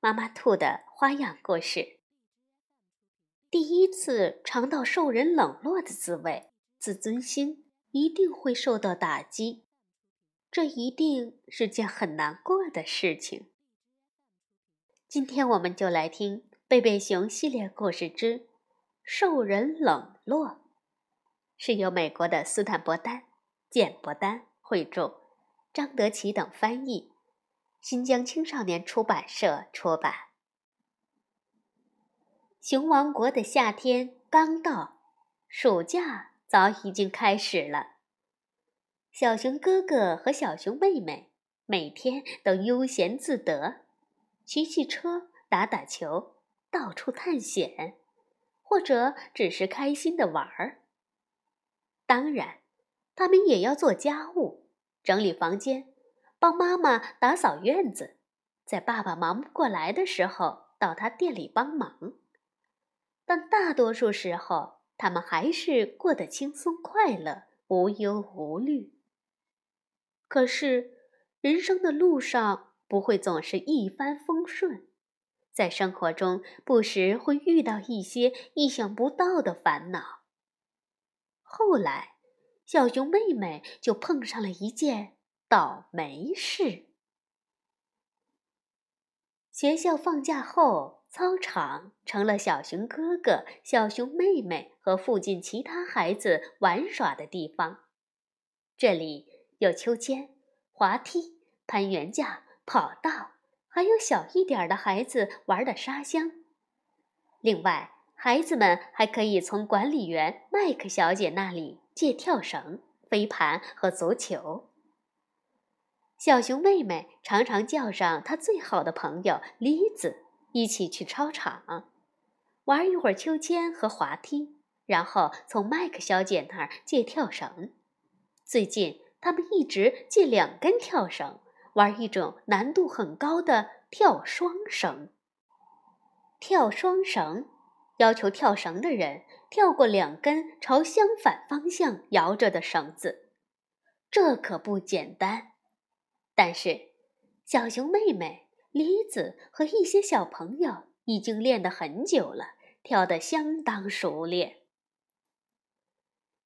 妈妈兔的花样故事。第一次尝到受人冷落的滋味，自尊心一定会受到打击，这一定是件很难过的事情。今天我们就来听《贝贝熊系列故事之受人冷落》，是由美国的斯坦伯丹、简伯丹绘著，张德奇等翻译。新疆青少年出版社出版。熊王国的夏天刚到，暑假早已经开始了。小熊哥哥和小熊妹妹每天都悠闲自得，骑骑车、打打球、到处探险，或者只是开心的玩儿。当然，他们也要做家务，整理房间。帮妈妈打扫院子，在爸爸忙不过来的时候到他店里帮忙，但大多数时候他们还是过得轻松快乐、无忧无虑。可是，人生的路上不会总是一帆风顺，在生活中不时会遇到一些意想不到的烦恼。后来，小熊妹妹就碰上了一件。倒霉事。学校放假后，操场成了小熊哥哥、小熊妹妹和附近其他孩子玩耍的地方。这里有秋千、滑梯、攀援架、跑道，还有小一点的孩子玩的沙箱。另外，孩子们还可以从管理员麦克小姐那里借跳绳、飞盘和足球。小熊妹妹常常叫上她最好的朋友栗子一起去操场，玩一会儿秋千和滑梯，然后从麦克小姐那儿借跳绳。最近，他们一直借两根跳绳，玩一种难度很高的跳双绳。跳双绳要求跳绳的人跳过两根朝相反方向摇着的绳子，这可不简单。但是，小熊妹妹梨子和一些小朋友已经练得很久了，跳得相当熟练。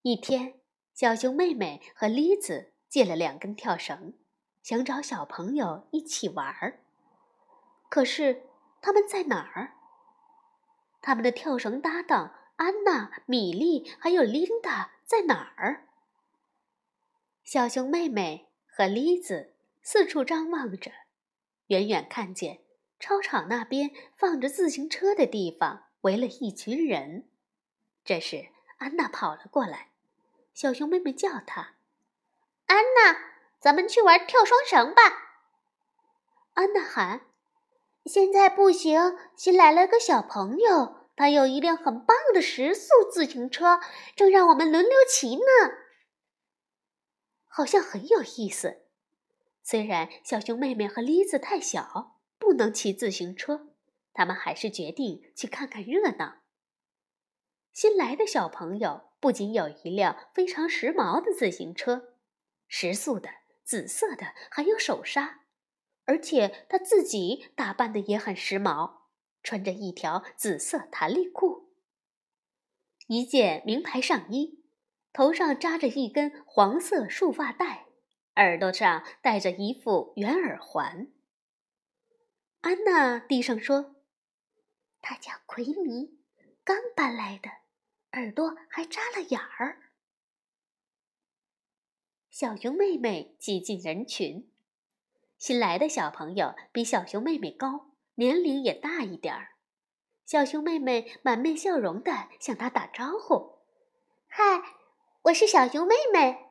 一天，小熊妹妹和梨子借了两根跳绳，想找小朋友一起玩儿。可是他们在哪儿？他们的跳绳搭档安娜、米莉还有琳达在哪儿？小熊妹妹和梨子。四处张望着，远远看见操场那边放着自行车的地方围了一群人。这时，安娜跑了过来，小熊妹妹叫她：“安娜，咱们去玩跳双绳吧。”安娜喊：“现在不行，新来了个小朋友，他有一辆很棒的时速自行车，正让我们轮流骑呢，好像很有意思。”虽然小熊妹妹和栗子太小，不能骑自行车，他们还是决定去看看热闹。新来的小朋友不仅有一辆非常时髦的自行车，时速的、紫色的，还有手刹，而且他自己打扮的也很时髦，穿着一条紫色弹力裤，一件名牌上衣，头上扎着一根黄色束发带。耳朵上戴着一副圆耳环。安娜低声说：“她叫奎尼，刚搬来的，耳朵还扎了眼儿。”小熊妹妹挤进人群，新来的小朋友比小熊妹妹高，年龄也大一点儿。小熊妹妹满面笑容的向她打招呼：“嗨，我是小熊妹妹。”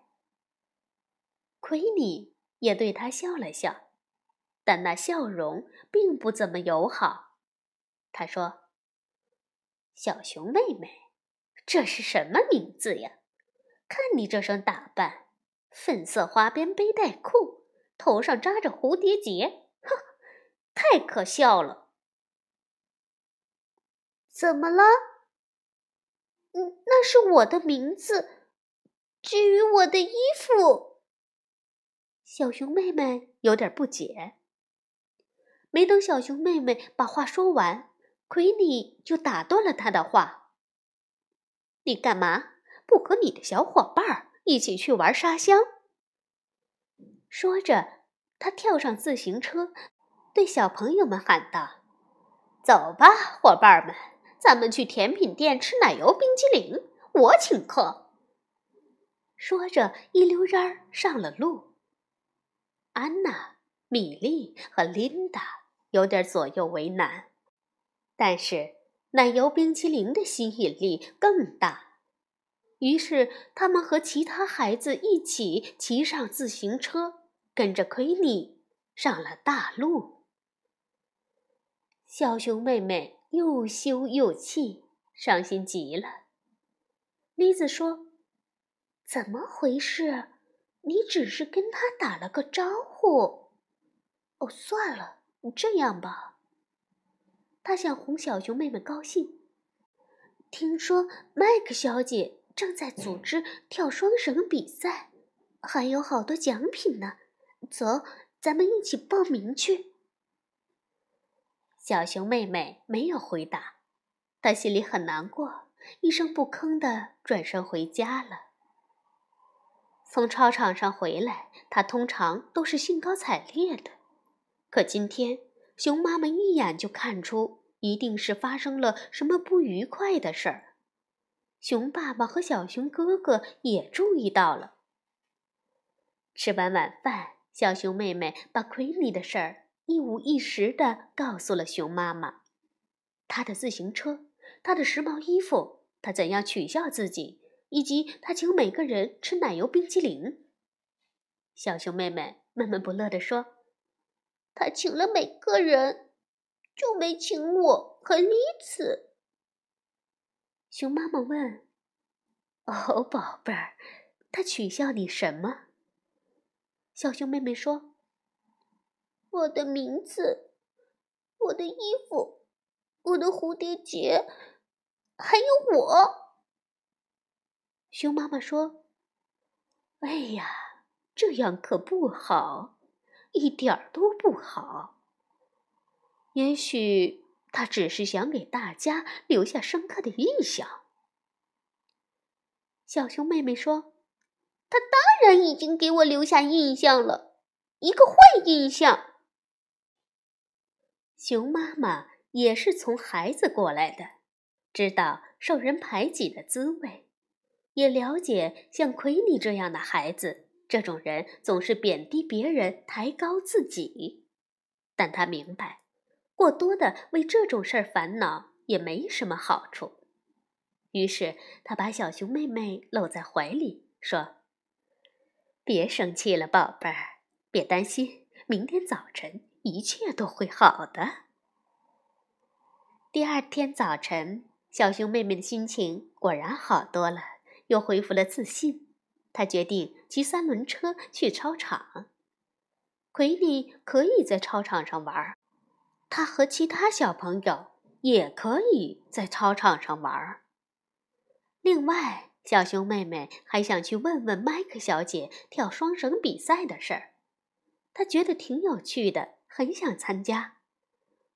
奎尼也对他笑了笑，但那笑容并不怎么友好。他说：“小熊妹妹，这是什么名字呀？看你这身打扮，粉色花边背带裤，头上扎着蝴蝶结，哼，太可笑了。怎么了？嗯，那是我的名字。至于我的衣服，小熊妹妹有点不解。没等小熊妹妹把话说完，奎尼就打断了她的话：“你干嘛不和你的小伙伴一起去玩沙箱？”说着，他跳上自行车，对小朋友们喊道：“走吧，伙伴们，咱们去甜品店吃奶油冰激凌，我请客。”说着，一溜烟儿上了路。安娜、米莉和琳达。有点左右为难，但是奶油冰淇淋的吸引力更大，于是他们和其他孩子一起骑上自行车，跟着奎尼上了大路。小熊妹妹又羞又气，伤心极了。妮子说：“怎么回事？你只是跟他打了个招呼。”哦，算了。这样吧，他想哄小熊妹妹高兴。听说麦克小姐正在组织跳双绳比赛，还有好多奖品呢。走，咱们一起报名去。小熊妹妹没有回答，她心里很难过，一声不吭的转身回家了。从操场上回来，他通常都是兴高采烈的。可今天，熊妈妈一眼就看出，一定是发生了什么不愉快的事儿。熊爸爸和小熊哥哥也注意到了。吃完晚饭，小熊妹妹把奎尼的事儿一五一十的告诉了熊妈妈：她的自行车，她的时髦衣服，她怎样取笑自己，以及他请每个人吃奶油冰淇淋。小熊妹妹闷闷不乐地说。他请了每个人，就没请我和丽子。熊妈妈问：“哦，宝贝儿，他取笑你什么？”小熊妹妹说：“我的名字，我的衣服，我的蝴蝶结，还有我。”熊妈妈说：“哎呀，这样可不好。”一点儿都不好。也许他只是想给大家留下深刻的印象。小熊妹妹说：“他当然已经给我留下印象了，一个坏印象。”熊妈妈也是从孩子过来的，知道受人排挤的滋味，也了解像奎尼这样的孩子。这种人总是贬低别人，抬高自己，但他明白，过多的为这种事儿烦恼也没什么好处。于是，他把小熊妹妹搂在怀里，说：“别生气了，宝贝儿，别担心，明天早晨一切都会好的。”第二天早晨，小熊妹妹的心情果然好多了，又恢复了自信。他决定骑三轮车去操场。奎尼可以在操场上玩，他和其他小朋友也可以在操场上玩。另外，小熊妹妹还想去问问麦克小姐跳双绳比赛的事儿，她觉得挺有趣的，很想参加。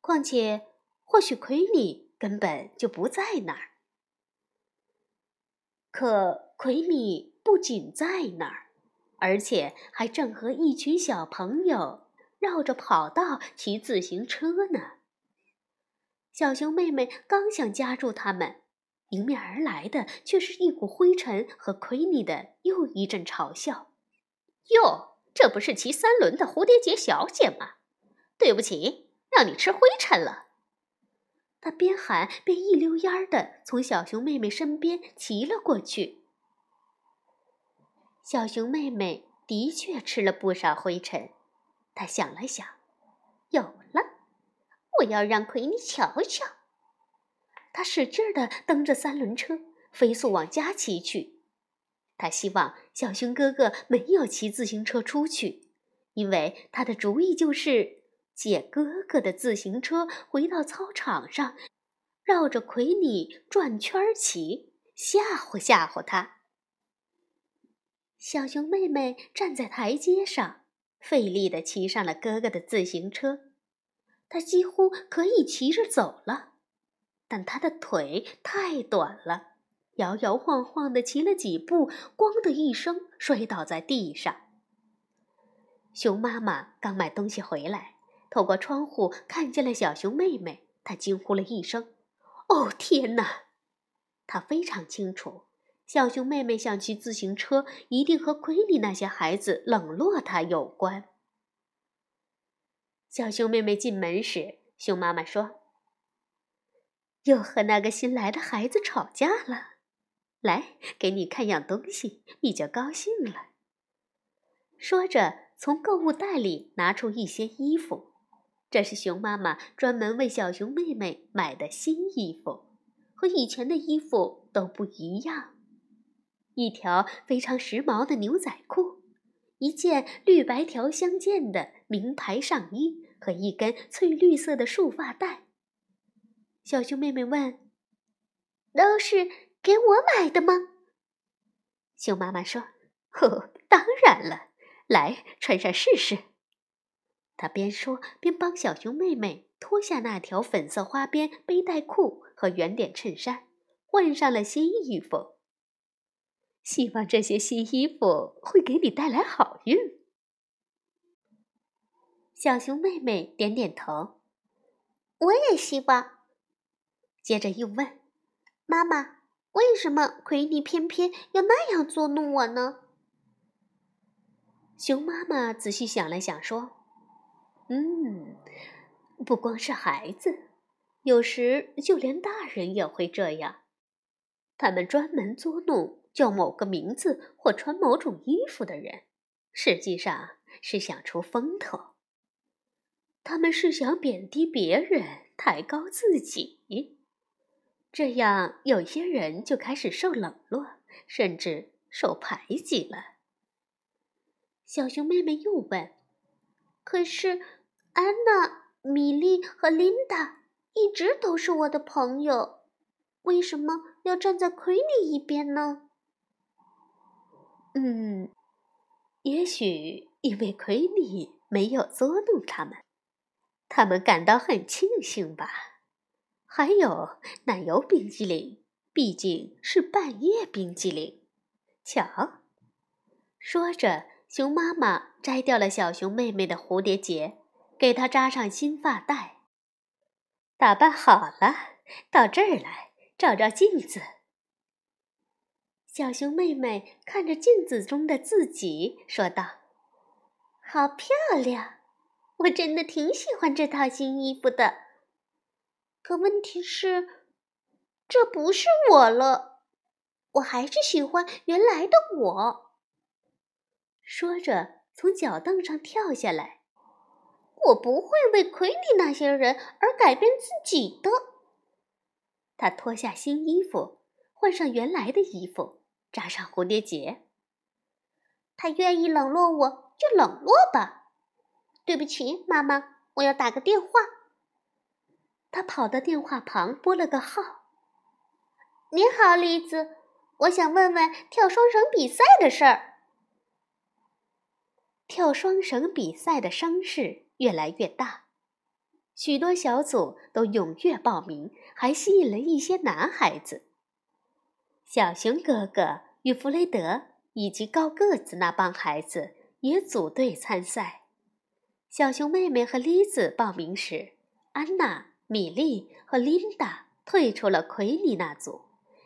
况且，或许奎尼根本就不在那儿。可奎尼。不仅在那儿，而且还正和一群小朋友绕着跑道骑自行车呢。小熊妹妹刚想夹住他们，迎面而来的却是一股灰尘和奎尼的又一阵嘲笑。哟，这不是骑三轮的蝴蝶结小姐吗？对不起，让你吃灰尘了。他边喊边一溜烟儿的从小熊妹妹身边骑了过去。小熊妹妹的确吃了不少灰尘，她想了想，有了！我要让奎尼瞧瞧。他使劲地蹬着三轮车，飞速往家骑去。他希望小熊哥哥没有骑自行车出去，因为他的主意就是借哥哥的自行车回到操场上，绕着奎尼转圈骑，吓唬吓唬他。小熊妹妹站在台阶上，费力地骑上了哥哥的自行车。她几乎可以骑着走了，但她的腿太短了。摇摇晃晃地骑了几步，咣的一声摔倒在地上。熊妈妈刚买东西回来，透过窗户看见了小熊妹妹，她惊呼了一声：“哦，天哪！”她非常清楚，小熊妹妹想骑自行车，一定和奎里那些孩子冷落她有关。小熊妹妹进门时，熊妈妈说：“又和那个新来的孩子吵架了。”来，给你看样东西，你就高兴了。说着，从购物袋里拿出一些衣服，这是熊妈妈专门为小熊妹妹买的新衣服，和以前的衣服都不一样。一条非常时髦的牛仔裤，一件绿白条相间的名牌上衣和一根翠绿色的束发带。小熊妹妹问：“都是？”给我买的吗？熊妈妈说：“哦，当然了，来穿上试试。”边说边帮小熊妹妹脱下那条粉色花边背带裤和圆点衬衫，换上了新衣服。希望这些新衣服会给你带来好运。小熊妹妹点点头：“我也希望。”接着又问：“妈妈。”为什么奎尼偏偏要那样捉弄我呢？熊妈妈仔细想了想，说：“嗯，不光是孩子，有时就连大人也会这样。他们专门捉弄叫某个名字或穿某种衣服的人，实际上是想出风头。他们是想贬低别人，抬高自己。”这样，有些人就开始受冷落，甚至受排挤了。小熊妹妹又问：“可是，安娜、米莉和琳达一直都是我的朋友，为什么要站在奎尼一边呢？”嗯，也许因为奎尼没有捉弄他们，他们感到很庆幸吧。还有奶油冰激凌，毕竟是半夜冰激凌。瞧，说着，熊妈妈摘掉了小熊妹妹的蝴蝶结，给她扎上新发带。打扮好了，到这儿来，照照镜子。小熊妹妹看着镜子中的自己，说道：“好漂亮，我真的挺喜欢这套新衣服的。”可问题是，这不是我了。我还是喜欢原来的我。说着，从脚凳上跳下来。我不会为奎里那些人而改变自己的。他脱下新衣服，换上原来的衣服，扎上蝴蝶结。他愿意冷落我就冷落吧。对不起，妈妈，我要打个电话。他跑到电话旁拨了个号。“您好，栗子，我想问问跳双绳比赛的事儿。”跳双绳比赛的伤势越来越大，许多小组都踊跃报名，还吸引了一些男孩子。小熊哥哥与弗雷德以及高个子那帮孩子也组队参赛。小熊妹妹和栗子报名时，安娜。米莉和琳达退出了奎尼那组，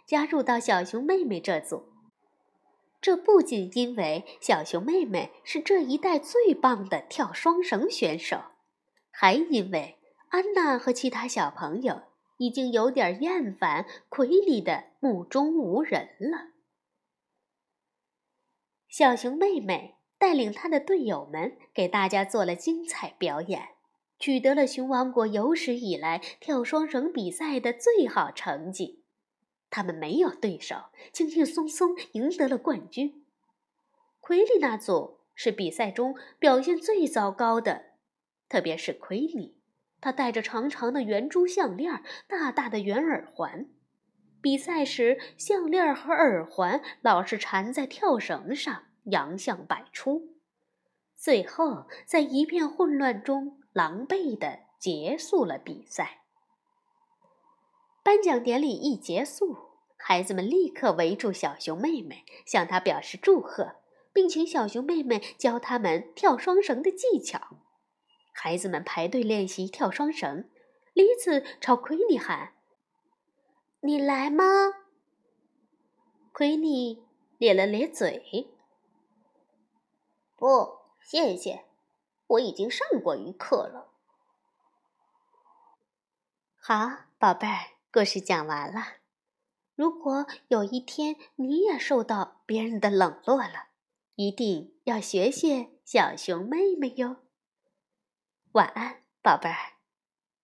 加入到小熊妹妹这组。这不仅因为小熊妹妹是这一代最棒的跳双绳选手，还因为安娜和其他小朋友已经有点厌烦奎里的目中无人了。小熊妹妹带领她的队友们给大家做了精彩表演。取得了熊王国有史以来跳双绳比赛的最好成绩。他们没有对手，轻轻松松赢得了冠军。奎利那组是比赛中表现最糟糕的，特别是奎利，他戴着长长的圆珠项链，大大的圆耳环。比赛时，项链和耳环老是缠在跳绳上，洋相百出。最后，在一片混乱中，狼狈地结束了比赛。颁奖典礼一结束，孩子们立刻围住小熊妹妹，向她表示祝贺，并请小熊妹妹教他们跳双绳的技巧。孩子们排队练习跳双绳，李子朝奎尼喊。你来吗？奎尼咧了咧嘴。不，谢谢，我已经上过一课了。好，宝贝儿，故事讲完了。如果有一天你也受到别人的冷落了，一定要学学小熊妹妹哟。晚安，宝贝儿。